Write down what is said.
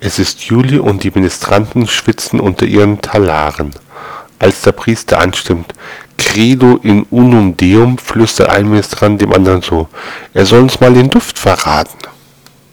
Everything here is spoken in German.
Es ist Juli und die Ministranten schwitzen unter ihren Talaren. Als der Priester anstimmt, Credo in unum Deum, flüstert ein Ministrant dem anderen so, er soll uns mal den Duft verraten.